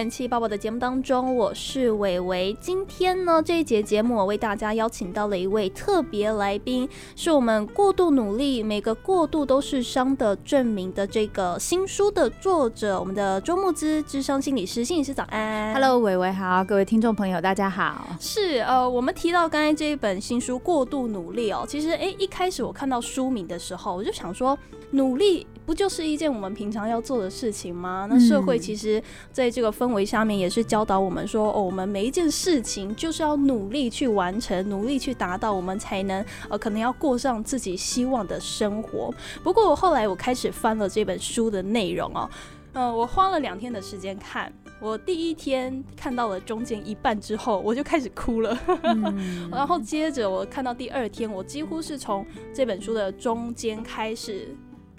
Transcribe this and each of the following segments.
元气爆爆的节目当中，我是伟伟。今天呢，这一节节目我为大家邀请到了一位特别来宾，是我们过度努力，每个过度都是伤的证明的这个新书的作者，我们的周木之智商心理师，心理师早安。Hello，伟伟好，各位听众朋友大家好。是呃，我们提到刚才这一本新书《过度努力》哦，其实哎，一开始我看到书名的时候，我就想说，努力。不就是一件我们平常要做的事情吗？那社会其实在这个氛围下面，也是教导我们说，哦，我们每一件事情就是要努力去完成，努力去达到，我们才能呃，可能要过上自己希望的生活。不过我后来我开始翻了这本书的内容哦，嗯，我花了两天的时间看，我第一天看到了中间一半之后，我就开始哭了，然后接着我看到第二天，我几乎是从这本书的中间开始。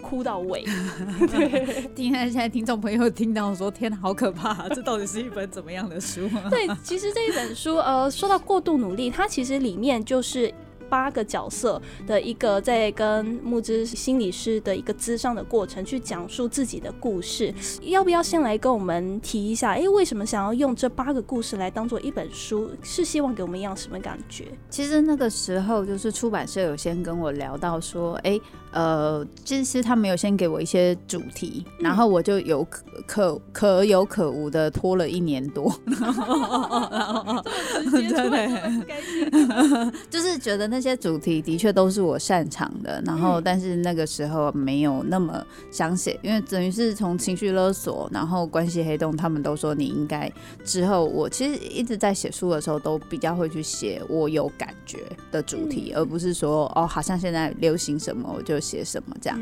哭到尾，对，听现在听众朋友听到说，天，好可怕，这到底是一本怎么样的书？对，其实这一本书，呃，说到过度努力，它其实里面就是。八个角色的一个在跟木之心理师的一个咨商的过程，去讲述自己的故事。要不要先来跟我们提一下？哎，为什么想要用这八个故事来当做一本书？是希望给我们一样什么感觉？其实那个时候就是出版社有先跟我聊到说，哎，呃，其实他没有先给我一些主题，然后我就有可可可有可无的拖了一年多，然后真的就是觉得那。些主题的确都是我擅长的，然后但是那个时候没有那么想写，因为等于是从情绪勒索，然后关系黑洞，他们都说你应该之后，我其实一直在写书的时候都比较会去写我有感觉的主题，而不是说哦，好像现在流行什么我就写什么这样。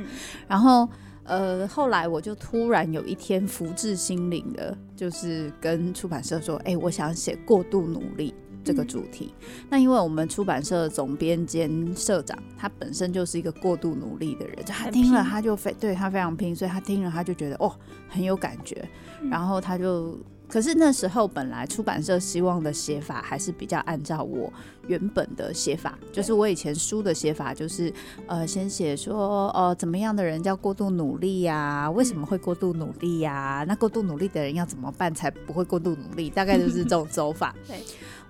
然后呃，后来我就突然有一天福至心灵的，就是跟出版社说，哎，我想写过度努力。这个主题，那因为我们出版社的总编兼社长，他本身就是一个过度努力的人，就他听了他就非对他非常拼，所以他听了他就觉得哦很有感觉，然后他就，可是那时候本来出版社希望的写法还是比较按照我原本的写法，就是我以前书的写法，就是呃先写说呃怎么样的人叫过度努力呀，为什么会过度努力呀？那过度努力的人要怎么办才不会过度努力？大概就是这种走法。对。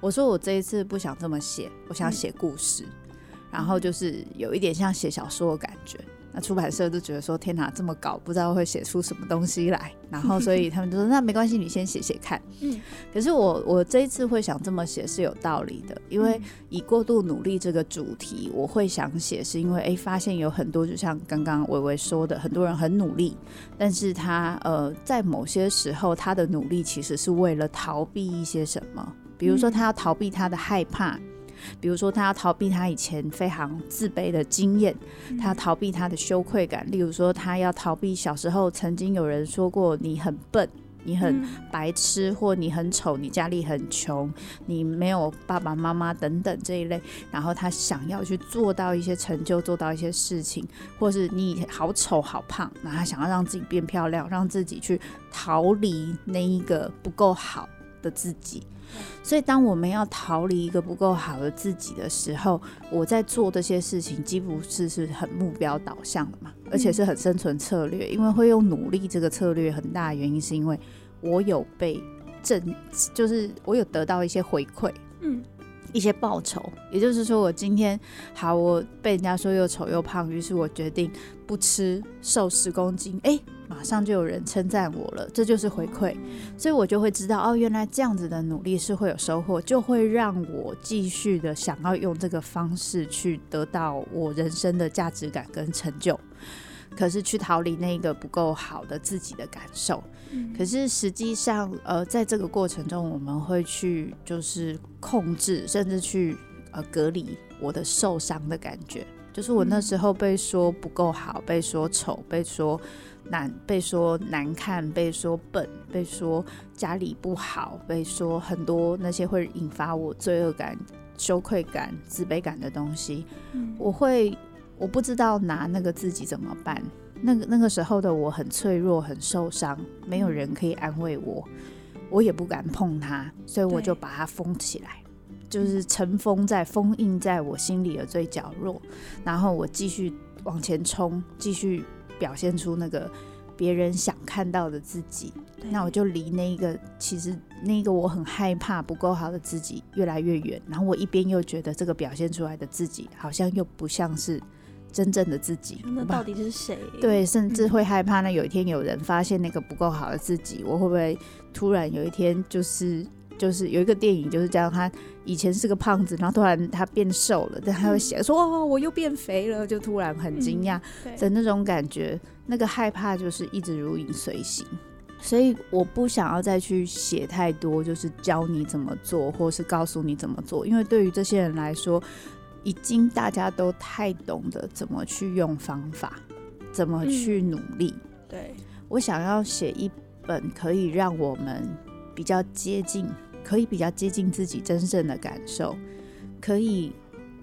我说我这一次不想这么写，我想写故事，然后就是有一点像写小说的感觉。那出版社就觉得说天哪，这么搞，不知道会写出什么东西来。然后 所以他们就说那没关系，你先写写看。嗯，可是我我这一次会想这么写是有道理的，因为以过度努力这个主题，我会想写是因为哎发现有很多就像刚刚微微说的，很多人很努力，但是他呃在某些时候他的努力其实是为了逃避一些什么。比如说，他要逃避他的害怕；比如说，他要逃避他以前非常自卑的经验；他要逃避他的羞愧感。例如说，他要逃避小时候曾经有人说过你很笨、你很白痴，或你很丑、你家里很穷、你没有爸爸妈妈等等这一类。然后他想要去做到一些成就，做到一些事情，或是你好丑好胖，那他想要让自己变漂亮，让自己去逃离那一个不够好的自己。所以，当我们要逃离一个不够好的自己的时候，我在做这些事情，几乎是是很目标导向的嘛，而且是很生存策略。因为会用努力这个策略，很大的原因是因为我有被正，就是我有得到一些回馈，嗯，一些报酬。也就是说，我今天好，我被人家说又丑又胖，于是我决定不吃，瘦十公斤，哎。马上就有人称赞我了，这就是回馈，所以我就会知道哦，原来这样子的努力是会有收获，就会让我继续的想要用这个方式去得到我人生的价值感跟成就。可是去逃离那个不够好的自己的感受，可是实际上，呃，在这个过程中，我们会去就是控制，甚至去呃隔离我的受伤的感觉，就是我那时候被说不够好，被说丑，被说。难被说难看，被说笨，被说家里不好，被说很多那些会引发我罪恶感、羞愧感、自卑感的东西，我会我不知道拿那个自己怎么办。那个那个时候的我很脆弱、很受伤，没有人可以安慰我，我也不敢碰它，所以我就把它封起来，就是尘封在、封印在我心里的最角落，然后我继续往前冲，继续。表现出那个别人想看到的自己，那我就离那一个其实那个我很害怕不够好的自己越来越远。然后我一边又觉得这个表现出来的自己好像又不像是真正的自己，那到底是谁？对，甚至会害怕。呢有一天有人发现那个不够好的自己，我会不会突然有一天就是就是有一个电影就是这样，他以前是个胖子，然后突然他变瘦了，但他会写说哦我又变肥了，就突然很惊讶的那种感觉，那个害怕就是一直如影随形。所以我不想要再去写太多，就是教你怎么做，或是告诉你怎么做，因为对于这些人来说。已经大家都太懂得怎么去用方法，怎么去努力。对我想要写一本可以让我们比较接近，可以比较接近自己真正的感受，可以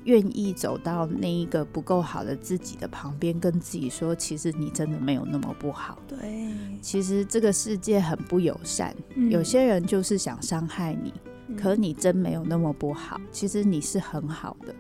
愿意走到那一个不够好的自己的旁边，跟自己说，其实你真的没有那么不好。对，其实这个世界很不友善，有些人就是想伤害你，可你真没有那么不好，其实你是很好的。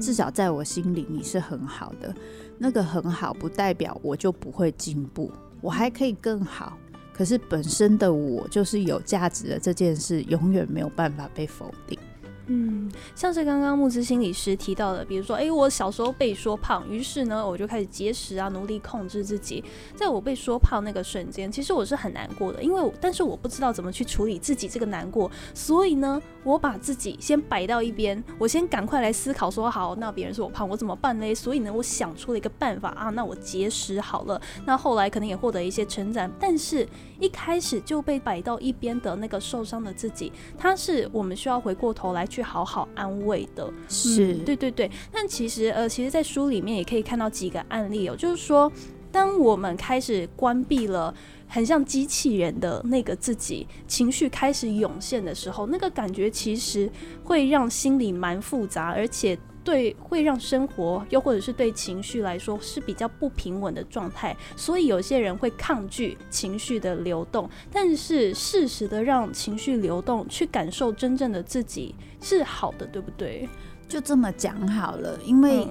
至少在我心里，你是很好的。那个很好，不代表我就不会进步，我还可以更好。可是本身的我就是有价值的这件事，永远没有办法被否定。嗯，像是刚刚木之心理师提到的，比如说，哎，我小时候被说胖，于是呢，我就开始节食啊，努力控制自己。在我被说胖那个瞬间，其实我是很难过的，因为但是我不知道怎么去处理自己这个难过，所以呢，我把自己先摆到一边，我先赶快来思考说，好，那别人说我胖，我怎么办呢？所以呢，我想出了一个办法啊，那我节食好了。那后来可能也获得一些成长，但是一开始就被摆到一边的那个受伤的自己，他是我们需要回过头来。去好好安慰的，是对对对。但其实呃，其实，在书里面也可以看到几个案例哦，就是说，当我们开始关闭了很像机器人的那个自己，情绪开始涌现的时候，那个感觉其实会让心里蛮复杂，而且。对，会让生活又或者是对情绪来说是比较不平稳的状态，所以有些人会抗拒情绪的流动。但是适时的让情绪流动，去感受真正的自己是好的，对不对？就这么讲好了，因为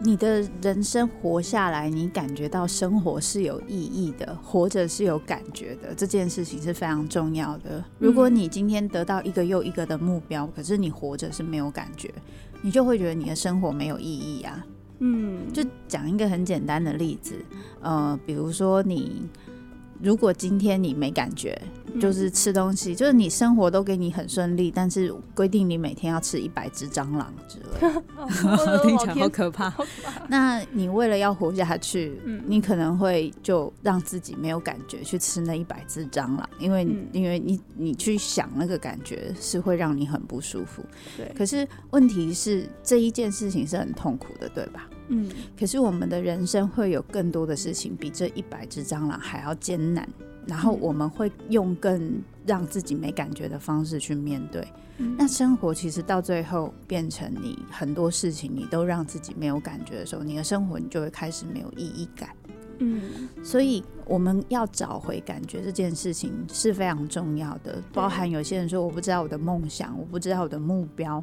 你的人生活下来，你感觉到生活是有意义的，活着是有感觉的，这件事情是非常重要的。如果你今天得到一个又一个的目标，可是你活着是没有感觉。你就会觉得你的生活没有意义啊。嗯，就讲一个很简单的例子，呃，比如说你。如果今天你没感觉，就是吃东西，就是你生活都给你很顺利，但是规定你每天要吃一百只蟑螂之类，听起来好可怕。那你为了要活下去，你可能会就让自己没有感觉去吃那一百只蟑螂，因为因为你你去想那个感觉是会让你很不舒服。对，可是问题是这一件事情是很痛苦的，对吧？嗯，可是我们的人生会有更多的事情比这一百只蟑螂还要艰难，然后我们会用更让自己没感觉的方式去面对。那生活其实到最后变成你很多事情你都让自己没有感觉的时候，你的生活你就会开始没有意义感。嗯，所以我们要找回感觉这件事情是非常重要的。包含有些人说我不知道我的梦想，我不知道我的目标。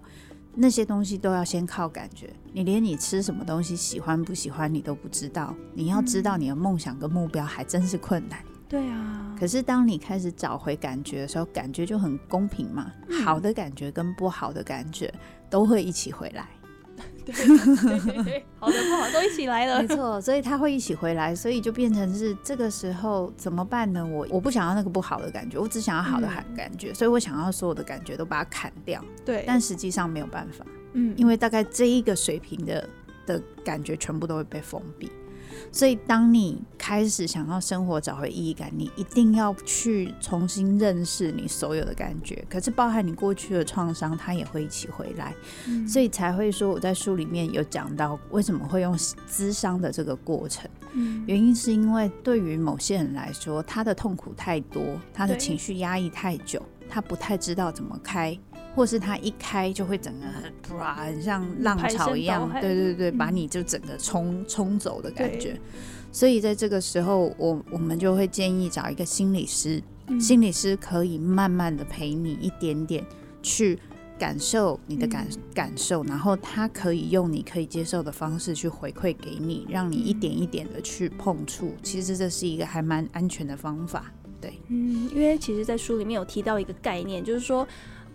那些东西都要先靠感觉，你连你吃什么东西喜欢不喜欢你都不知道。你要知道你的梦想跟目标还真是困难。对啊。可是当你开始找回感觉的时候，感觉就很公平嘛。好的感觉跟不好的感觉都会一起回来。对对对，好的不好都一起来了，没错，所以他会一起回来，所以就变成是这个时候怎么办呢？我我不想要那个不好的感觉，我只想要好的感觉，所以我想要所有的感觉都把它砍掉。对，但实际上没有办法，嗯，因为大概这一个水平的的感觉全部都会被封闭。所以，当你开始想要生活找回意义感，你一定要去重新认识你所有的感觉。可是，包含你过去的创伤，它也会一起回来。所以才会说，我在书里面有讲到为什么会用咨商的这个过程。原因是因为对于某些人来说，他的痛苦太多，他的情绪压抑太久，他不太知道怎么开。或是它一开就会整个啪，很像浪潮一样，对对对，把你就整个冲冲走的感觉。所以在这个时候，我我们就会建议找一个心理师，心理师可以慢慢的陪你一点点去感受你的感感受，然后他可以用你可以接受的方式去回馈给你，让你一点一点的去碰触。其实这是一个还蛮安全的方法，对。嗯，因为其实，在书里面有提到一个概念，就是说。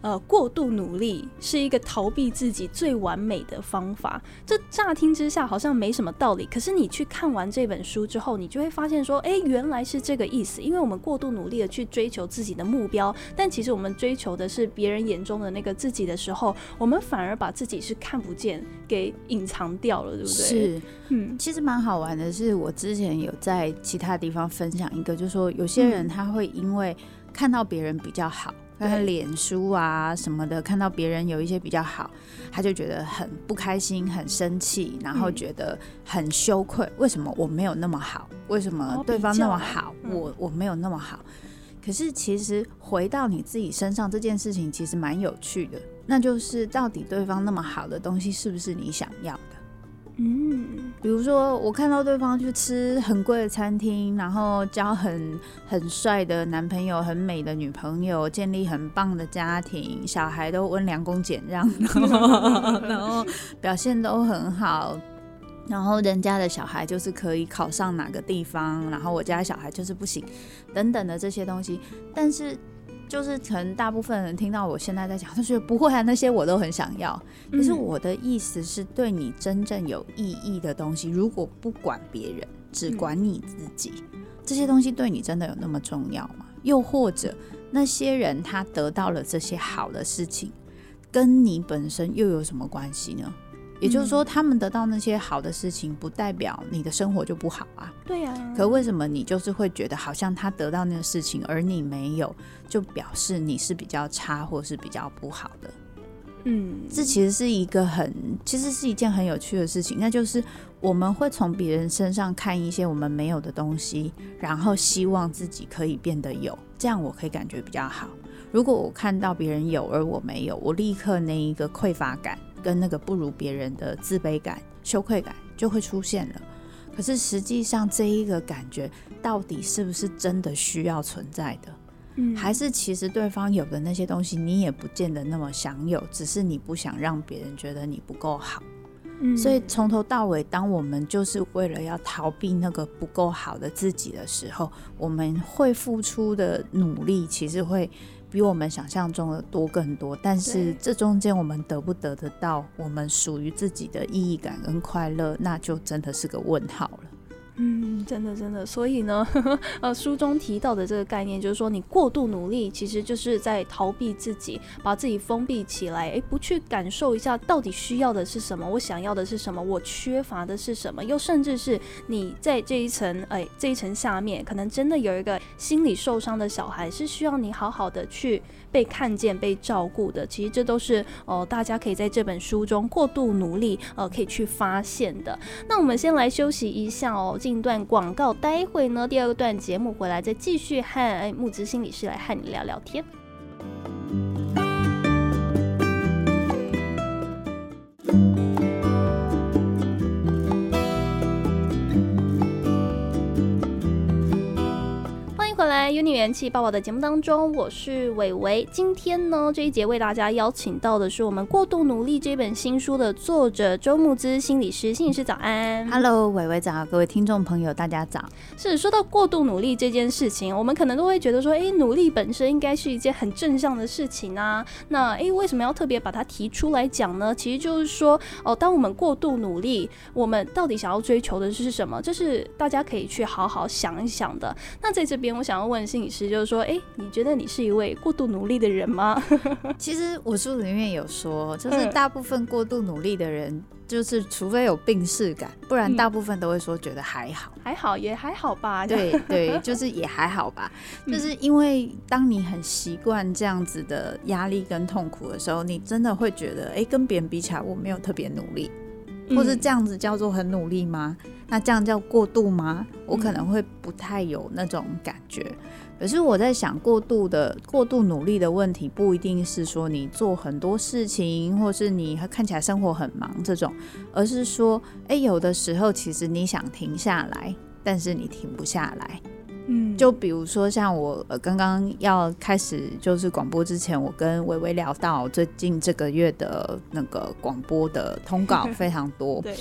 呃，过度努力是一个逃避自己最完美的方法。这乍听之下好像没什么道理，可是你去看完这本书之后，你就会发现说，哎，原来是这个意思。因为我们过度努力的去追求自己的目标，但其实我们追求的是别人眼中的那个自己的时候，我们反而把自己是看不见，给隐藏掉了，对不对？是，嗯，其实蛮好玩的。是我之前有在其他地方分享一个，就是说有些人他会因为看到别人比较好。看脸书啊什么的，看到别人有一些比较好，他就觉得很不开心、很生气，然后觉得很羞愧。为什么我没有那么好？为什么对方那么好，我我没有那么好？可是其实回到你自己身上这件事情，其实蛮有趣的。那就是到底对方那么好的东西，是不是你想要的？嗯，比如说我看到对方去吃很贵的餐厅，然后交很很帅的男朋友、很美的女朋友，建立很棒的家庭，小孩都温良恭俭让，然后表现都很好，然后人家的小孩就是可以考上哪个地方，然后我家小孩就是不行，等等的这些东西，但是。就是可能大部分人听到我现在在讲，他觉得不会啊，那些我都很想要。可是我的意思是，对你真正有意义的东西，如果不管别人，只管你自己，这些东西对你真的有那么重要吗？又或者那些人他得到了这些好的事情，跟你本身又有什么关系呢？也就是说，他们得到那些好的事情，不代表你的生活就不好啊。对呀。可为什么你就是会觉得好像他得到那个事情，而你没有，就表示你是比较差或是比较不好的？嗯，这其实是一个很，其实是一件很有趣的事情。那就是我们会从别人身上看一些我们没有的东西，然后希望自己可以变得有，这样我可以感觉比较好。如果我看到别人有而我没有，我立刻那一个匮乏感。跟那个不如别人的自卑感、羞愧感就会出现了。可是实际上，这一个感觉到底是不是真的需要存在的？嗯，还是其实对方有的那些东西，你也不见得那么享有，只是你不想让别人觉得你不够好。嗯，所以从头到尾，当我们就是为了要逃避那个不够好的自己的时候，我们会付出的努力，其实会。比我们想象中的多更多，但是这中间我们得不得得到我们属于自己的意义感跟快乐，那就真的是个问号了。嗯，真的真的，所以呢，呃，书中提到的这个概念就是说，你过度努力其实就是在逃避自己，把自己封闭起来，诶，不去感受一下到底需要的是什么，我想要的是什么，我缺乏的是什么，又甚至是你在这一层，哎，这一层下面，可能真的有一个心理受伤的小孩，是需要你好好的去。被看见、被照顾的，其实这都是哦，大家可以在这本书中过度努力呃，可以去发现的。那我们先来休息一下哦，进段广告，待会呢第二个段节目回来再继续和木子心理师来和你聊聊天。在 Uni 元气爆爆的节目当中，我是伟伟。今天呢，这一节为大家邀请到的是我们《过度努力》这本新书的作者周木之心理师。心理师早安，Hello，伟伟早，各位听众朋友大家早。是说到过度努力这件事情，我们可能都会觉得说，哎，努力本身应该是一件很正向的事情啊。那哎，为什么要特别把它提出来讲呢？其实就是说，哦，当我们过度努力，我们到底想要追求的是什么？这是大家可以去好好想一想的。那在这边，我想要问。心理师就是说，哎，你觉得你是一位过度努力的人吗？其实我书里面有说，就是大部分过度努力的人，就是除非有病逝感，不然大部分都会说觉得还好，还好也还好吧。对对，就是也还好吧。就是因为当你很习惯这样子的压力跟痛苦的时候，你真的会觉得，哎，跟别人比起来，我没有特别努力，或是这样子叫做很努力吗？那这样叫过度吗？我可能会不太有那种感觉。可是我在想，过度的过度努力的问题，不一定是说你做很多事情，或是你看起来生活很忙这种，而是说，哎，有的时候其实你想停下来，但是你停不下来。嗯。就比如说像我呃刚刚要开始就是广播之前，我跟微微聊到最近这个月的那个广播的通稿 非常多，对，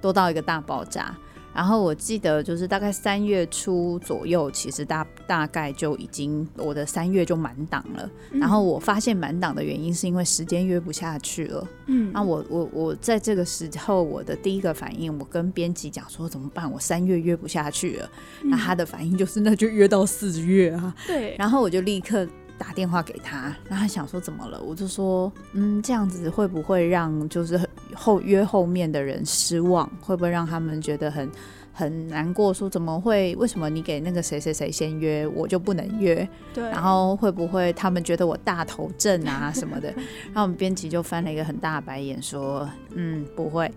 多到一个大爆炸。然后我记得就是大概三月初左右，其实大大概就已经我的三月就满档了。然后我发现满档的原因是因为时间约不下去了。嗯，那我我我在这个时候我的第一个反应，我跟编辑讲说怎么办？我三月约不下去了。那他的反应就是那就约到四月啊。对。然后我就立刻打电话给他，然后他想说怎么了？我就说嗯，这样子会不会让就是后约后面的人失望？会不会让他们觉得很？很难过，说怎么会？为什么你给那个谁谁谁先约，我就不能约？对。然后会不会他们觉得我大头症啊什么的？然后我们编辑就翻了一个很大的白眼，说：“嗯，不会。”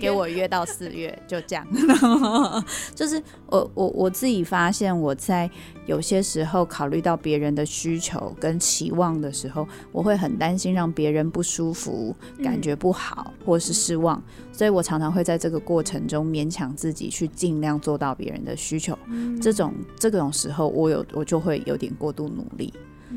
给我约到四月，就这样。就是我我我自己发现，我在有些时候考虑到别人的需求跟期望的时候，我会很担心让别人不舒服、感觉不好或是失望，所以我常常会在这个过程中勉强自己去尽量做到别人的需求。这种这种时候，我有我就会有点过度努力。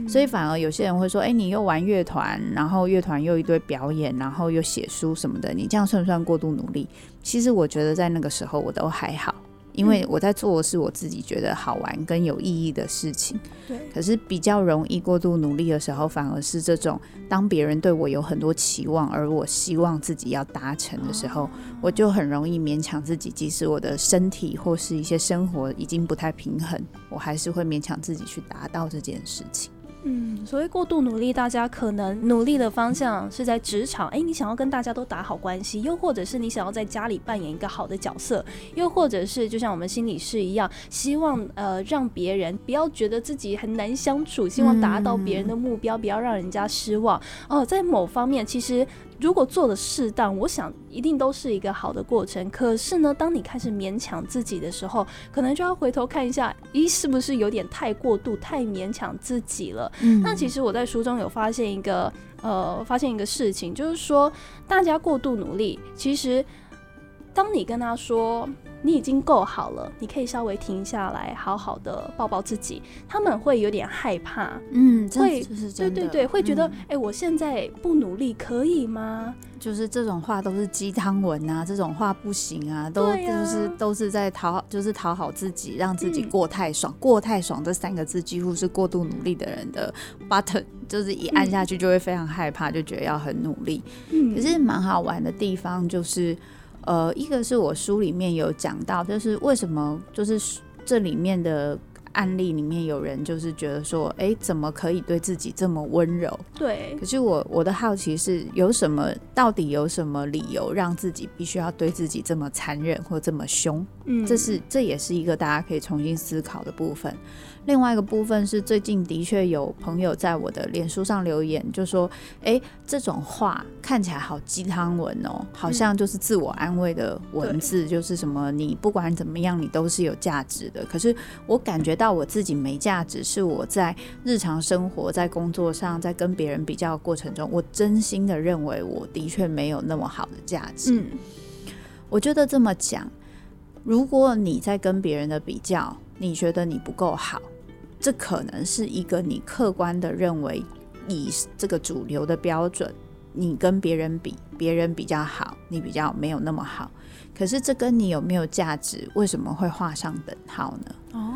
所以反而有些人会说：“哎，你又玩乐团，然后乐团又一堆表演，然后又写书什么的，你这样算不算过度努力？”其实我觉得在那个时候我都还好，因为我在做的是我自己觉得好玩跟有意义的事情。对。可是比较容易过度努力的时候，反而是这种当别人对我有很多期望，而我希望自己要达成的时候，我就很容易勉强自己，即使我的身体或是一些生活已经不太平衡，我还是会勉强自己去达到这件事情。嗯，所谓过度努力，大家可能努力的方向是在职场，哎，你想要跟大家都打好关系，又或者是你想要在家里扮演一个好的角色，又或者是就像我们心理师一样，希望呃让别人不要觉得自己很难相处，希望达到别人的目标，不要让人家失望。哦，在某方面，其实。如果做的适当，我想一定都是一个好的过程。可是呢，当你开始勉强自己的时候，可能就要回头看一下，咦，是不是有点太过度、太勉强自己了？嗯，那其实我在书中有发现一个，呃，发现一个事情，就是说，大家过度努力，其实当你跟他说。你已经够好了，你可以稍微停下来，好好的抱抱自己。他们会有点害怕，嗯，会，对对对，会觉得，哎，我现在不努力可以吗？就是这种话都是鸡汤文啊，这种话不行啊，都就是都是在讨，就是讨好自己，让自己过太爽，过太爽这三个字几乎是过度努力的人的 button，就是一按下去就会非常害怕，就觉得要很努力。嗯，可是蛮好玩的地方就是。呃，一个是我书里面有讲到，就是为什么就是这里面的案例里面有人就是觉得说，哎，怎么可以对自己这么温柔？对。可是我我的好奇是有什么，到底有什么理由让自己必须要对自己这么残忍或这么凶？嗯，这是这也是一个大家可以重新思考的部分。另外一个部分是，最近的确有朋友在我的脸书上留言，就说：“哎，这种话看起来好鸡汤文哦，好像就是自我安慰的文字，就是什么你不管怎么样，你都是有价值的。可是我感觉到我自己没价值，是我在日常生活、在工作上、在跟别人比较过程中，我真心的认为我的确没有那么好的价值。嗯，我觉得这么讲，如果你在跟别人的比较，你觉得你不够好。”这可能是一个你客观的认为，以这个主流的标准，你跟别人比，别人比较好，你比较没有那么好。可是这跟你有没有价值，为什么会画上等号呢？哦，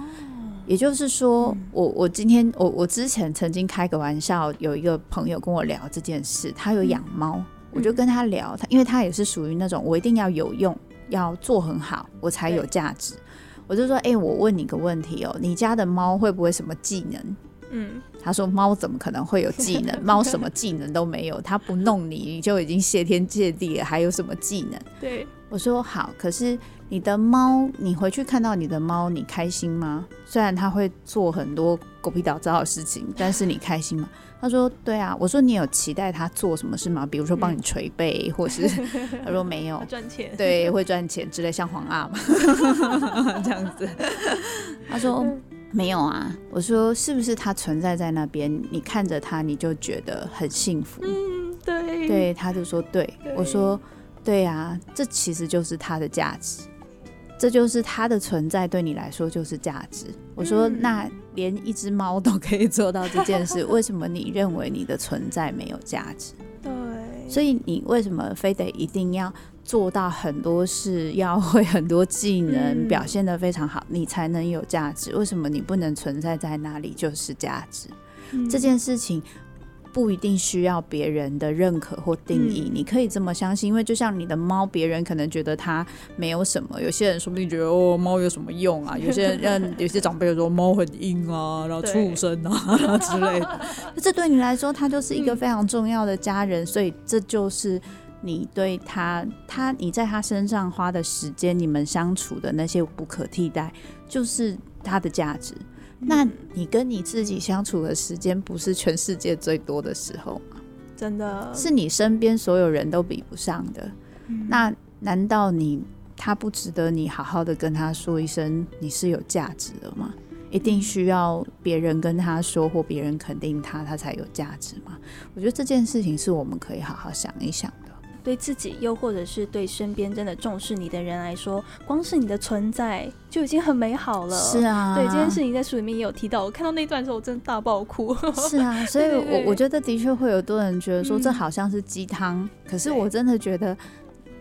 也就是说，我我今天我我之前曾经开个玩笑，有一个朋友跟我聊这件事，他有养猫，我就跟他聊，他因为他也是属于那种我一定要有用，要做很好，我才有价值。我就说，哎，我问你个问题哦，你家的猫会不会什么技能？嗯，他说猫怎么可能会有技能？猫什么技能都没有，它不弄你，你就已经谢天谢地了，还有什么技能？对，我说好，可是你的猫，你回去看到你的猫，你开心吗？虽然它会做很多狗屁倒灶的事情，但是你开心吗？他说：“对啊。”我说：“你有期待他做什么事吗？比如说帮你捶背，或是？”他说：“没有。”赚钱。对，会赚钱之类，像黄阿嘛，这样子。他说：“没有啊。”我说：“是不是他存在在那边？你看着他，你就觉得很幸福？”嗯，对。对，他就说：“对。”我说：“对啊，这其实就是他的价值。”这就是它的存在对你来说就是价值。我说，嗯那连一只猫都可以做到这件事，为什么你认为你的存在没有价值？对，所以你为什么非得一定要做到很多事，要会很多技能，嗯表现得非常好，你才能有价值？为什么你不能存在在那里就是价值？嗯这件事情不一定需要别人的认可或定义，嗯你可以这么相信，因为就像你的猫，别人可能觉得它没有什么，有些人说不定觉得哦，猫有什么用啊？有些人让有些长辈说猫很硬啊，然后畜生啊之类的，这对你来说，它就是一个嗯非常重要的家人，所以这就是。你对他，他你在他身上花的时间，你们相处的那些不可替代，就是他的价值。那你跟你自己相处的时间，不是全世界最多的时候吗？真的是你身边所有人都比不上的。嗯那难道你他不值得你好好的跟他说一声你是有价值的吗？一定需要别人跟他说或别人肯定他，他才有价值吗？我觉得这件事情是我们可以好好想一想的。对自己，又或者是对身边真的重视你的人来说，光是你的存在就已经很美好了。是啊，对这件事情在书里面也有提到，我看到那段的时候，我真的大爆哭。是啊，所以我我觉得的确会有多人觉得说嗯这好像是鸡汤，可是我真的觉得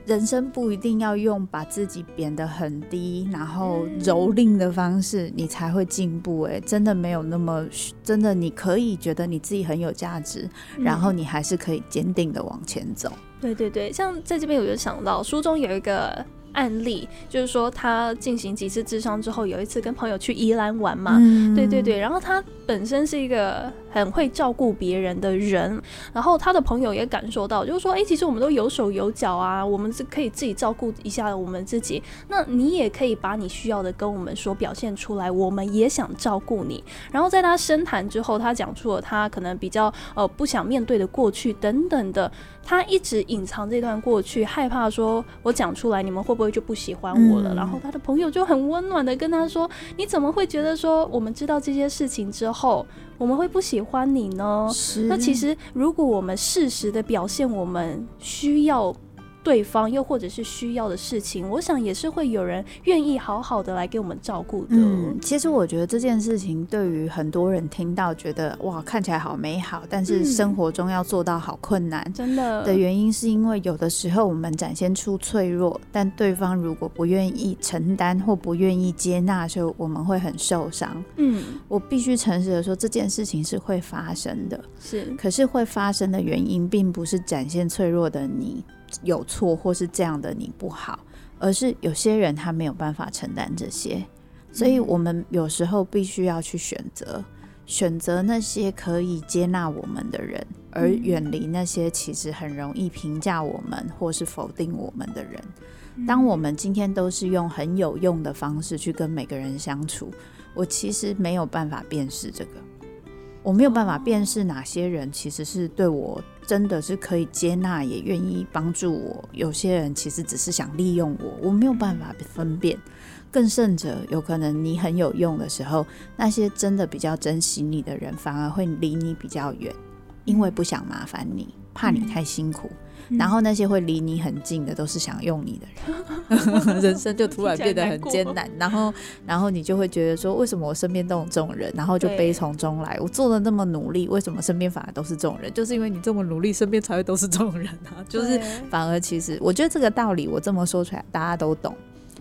人生不一定要用把自己贬得很低，然后嗯蹂躏的方式，你才会进步。哎，真的没有那么真的，你可以觉得你自己很有价值，然后嗯你还是可以坚定的往前走。对对对，像在这边我就想到书中有一个案例，就是说他进行几次智商之后，有一次跟朋友去宜兰玩嘛。嗯对对对，然后他本身是一个很会照顾别人的人，然后他的朋友也感受到，就是说，哎，其实我们都有手有脚啊，我们是可以自己照顾一下我们自己。那你也可以把你需要的跟我们说，表现出来，我们也想照顾你。然后在他深谈之后，他讲出了他可能比较呃不想面对的过去等等的，他一直隐藏这段过去，害怕说我讲出来，你们会不会就不喜欢我了？嗯然后他的朋友就很温暖的跟他说，你怎么会觉得说我们知道这些事情之后，我们会不喜欢你呢？是那其实，如果我们适时的表现我们需要对方，又或者是需要的事情，我想也是会有人愿意好好的来给我们照顾的。嗯，其实我觉得这件事情对于很多人听到觉得哇看起来好美好，但是嗯生活中要做到好困难。真的的原因是因为有的时候我们展现出脆弱，但对方如果不愿意承担或不愿意接纳的时候，我们会很受伤。嗯，我必须诚实的说，这件事情是会发生的。是可是会发生的原因，并不是展现脆弱的你有错，或是这样的你不好，而是有些人他没有办法承担这些，所以嗯。我们有时候必须要去选择，选择那些可以接纳我们的人，而嗯远离那些其实很容易评价我们或是否定我们的人。嗯。当我们今天都是用很有用的方式去跟每个人相处，我其实没有办法辨识这个，我没有办法辨识哪些人其实是对我真的是可以接纳，也愿意帮助我；有些人其实只是想利用我，我没有办法分辨。更甚者，有可能你很有用的时候，那些真的比较珍惜你的人，反而会离你比较远，因为不想麻烦你，怕你太辛苦。嗯然后那些会离你很近的，都是想用你的人，人生就突然变得很艰难。然后，然后你就会觉得说，为什么我身边都有这种人？然后就悲从中来。我做的那么努力，为什么身边反而都是这种人？就是因为你这么努力，身边才会都是这种人啊。就是反而其实，我觉得这个道理我这么说出来，大家都懂。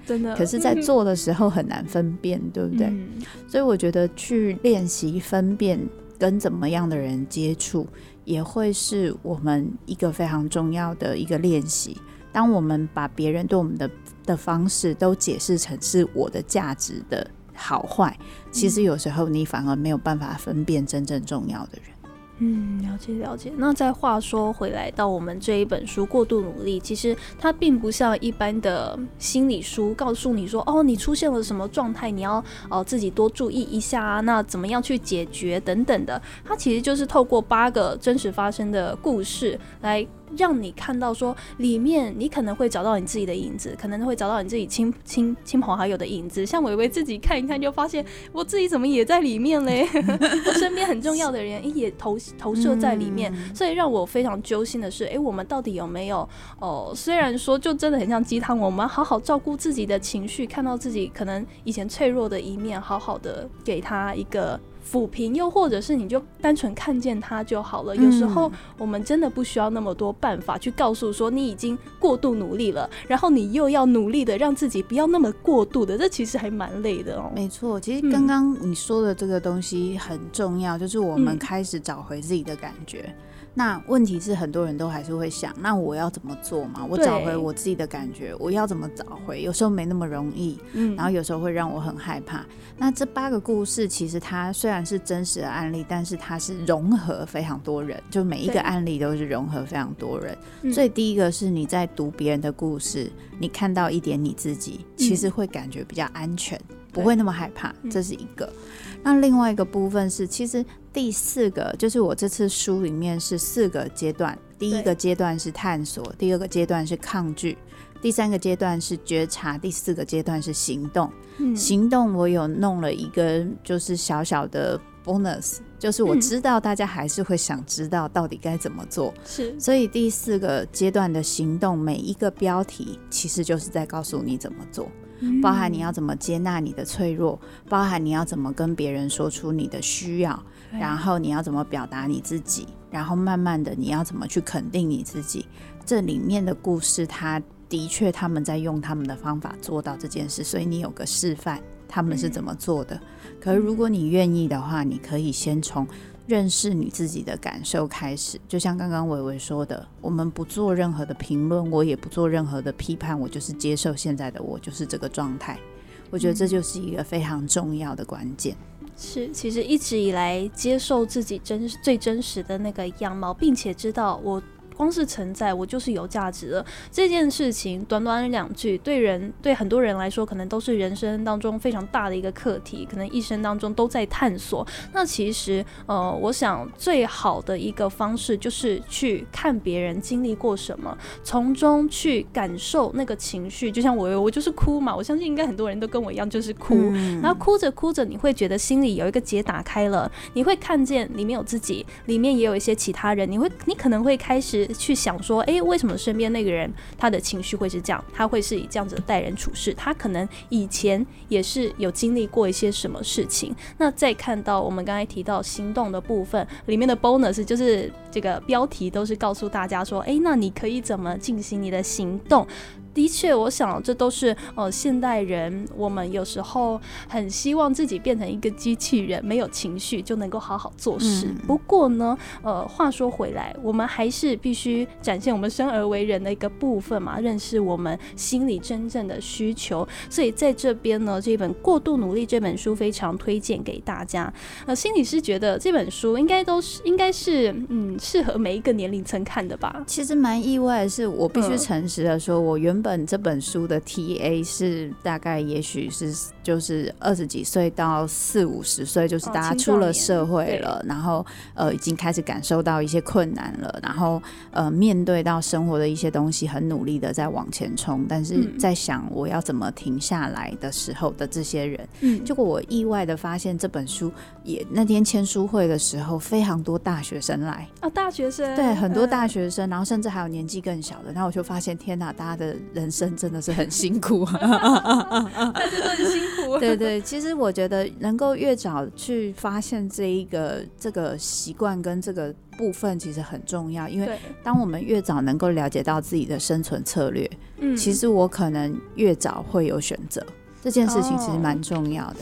真的，可是，在做的时候很难分辨，对不对？嗯所以我觉得去练习分辨跟怎么样的人接触，也会是我们一个非常重要的一个练习。当我们把别人对我们的的方式都解释成是我的价值的好坏，其实有时候你反而没有办法分辨真正重要的人。嗯，了解了解。那再话说回来，到我们这一本书《过度努力》，其实它并不像一般的心理书，告诉你说，哦，你出现了什么状态，你要哦自己多注意一下啊，那怎么样去解决等等的。它其实就是透过八个真实发生的故事来让你看到说里面你可能会找到你自己的影子，可能会找到你自己亲亲亲朋好友的影子。像伟伟自己看一看，就发现我自己怎么也在里面嘞，我身边很重要的人也投投射在里面，所以让我非常揪心的是，哎，我们到底有没有哦？虽然说就真的很像鸡汤，我们好好照顾自己的情绪，看到自己可能以前脆弱的一面，好好的给他一个。抚平，又或者是你就单纯看见它就好了。有时候我们真的不需要那么多办法去告诉说你已经过度努力了，然后你又要努力的让自己不要那么过度的，这其实还蛮累的哦。没错，其实刚刚你说的这个东西很重要，就是我们开始找回自己的感觉。那问题是很多人都还是会想，那我要怎么做嘛？我找回我自己的感觉，我要怎么找回？有时候没那么容易，嗯，然后有时候会让我很害怕。那这八个故事其实它虽然是真实的案例，但是它是融合非常多人，就每一个案例都是融合非常多人。所以第一个是你在读别人的故事，你看到一点你自己，其实会感觉比较安全，不会那么害怕，这是一个。那另外一个部分是，其实第四个就是我这次书里面是四个阶段，第一个阶段是探索，第二个阶段是抗拒，第三个阶段是觉察，第四个阶段是行动。行动我有弄了一个就是小小的 bonus，就是我知道大家还是会想知道到底该怎么做，是，所以第四个阶段的行动每一个标题其实就是在告诉你怎么做。包含你要怎么接纳你的脆弱，包含你要怎么跟别人说出你的需要，然后你要怎么表达你自己，然后慢慢的你要怎么去肯定你自己。这里面的故事，他的确他们在用他们的方法做到这件事，所以你有个示范，他们是怎么做的。可是如果你愿意的话，你可以先从。认识你自己的感受开始，就像刚刚伟伟说的，我们不做任何的评论，我也不做任何的批判，我就是接受现在的我，就是这个状态。我觉得这就是一个非常重要的关键。是，其实一直以来接受自己真最真实的那个样貌，并且知道我。光是存在，我就是有价值的这件事情，短短两句，对人对很多人来说，可能都是人生当中非常大的一个课题，可能一生当中都在探索。那其实，呃，我想最好的一个方式就是去看别人经历过什么，从中去感受那个情绪。就像我，我就是哭嘛，我相信应该很多人都跟我一样，就是哭。然后哭着哭着，你会觉得心里有一个结打开了，你会看见里面有自己，里面也有一些其他人，你会，你可能会开始。去想说，哎，为什么身边那个人他的情绪会是这样？他会是以这样子待人处事？他可能以前也是有经历过一些什么事情？那再看到我们刚才提到行动的部分里面的 bonus，就是这个标题都是告诉大家说，哎，那你可以怎么进行你的行动？的确，我想这都是呃现代人，我们有时候很希望自己变成一个机器人，没有情绪就能够好好做事。不过呢，呃，话说回来，我们还是必须展现我们生而为人的一个部分嘛，认识我们心里真正的需求。所以在这边呢，这本《过度努力》这本书非常推荐给大家。呃，心理师觉得这本书应该都是应该是嗯适合每一个年龄层看的吧。其实蛮意外的是，我必须诚实的说，我原本这本书的 T A 是大概也许是就是二十几岁到四五十岁，就是大家出了社会了，然后呃已经开始感受到一些困难了，然后呃面对到生活的一些东西，很努力的在往前冲，但是在想我要怎么停下来的时候的这些人，嗯，结果我意外的发现这本书也那天签书会的时候，非常多大学生来。啊，大学生。对很多大学生，然后甚至还有年纪更小的，然后我就发现天哪，大家的人生。真的是很辛苦，大家都很辛苦。对对，其实我觉得能够越早去发现这一个这个习惯跟这个部分，其实很重要。因为当我们越早能够了解到自己的生存策略，嗯，其实我可能越早会有选择。这件事情其实蛮重要的。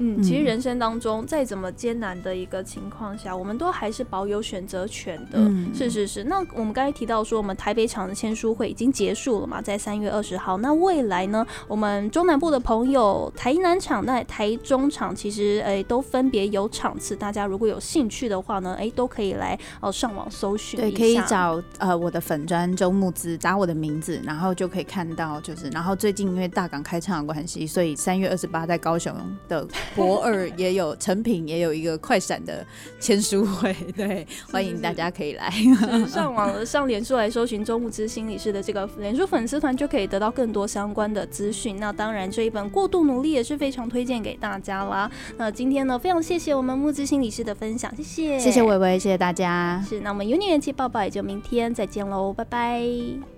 嗯，其实人生当中再怎么艰难的一个情况下，我们都还是保有选择权的。嗯是是是。那我们刚才提到说，我们台北场的签书会已经结束了嘛，在三月二十号。那未来呢，我们中南部的朋友，台南场、那台中场，其实诶都分别有场次。大家如果有兴趣的话呢，诶都可以来哦上网搜寻。对，可以找呃我的粉砖周木子，打我的名字，然后就可以看到。就是，然后最近因为大港开唱的关系，所以三月二十八在高雄的。博二也有成品也有一个快闪的签书会，对，欢迎大家可以来。上网上脸书来搜寻周木之心理师的这个脸书粉丝团，就可以得到更多相关的资讯。那当然，这一本《过度努力》也是非常推荐给大家啦。那今天呢，非常谢谢我们木之心理师的分享，谢谢，谢谢伟伟，谢谢大家。是，那我们有你元气抱抱也就明天再见喽，拜拜。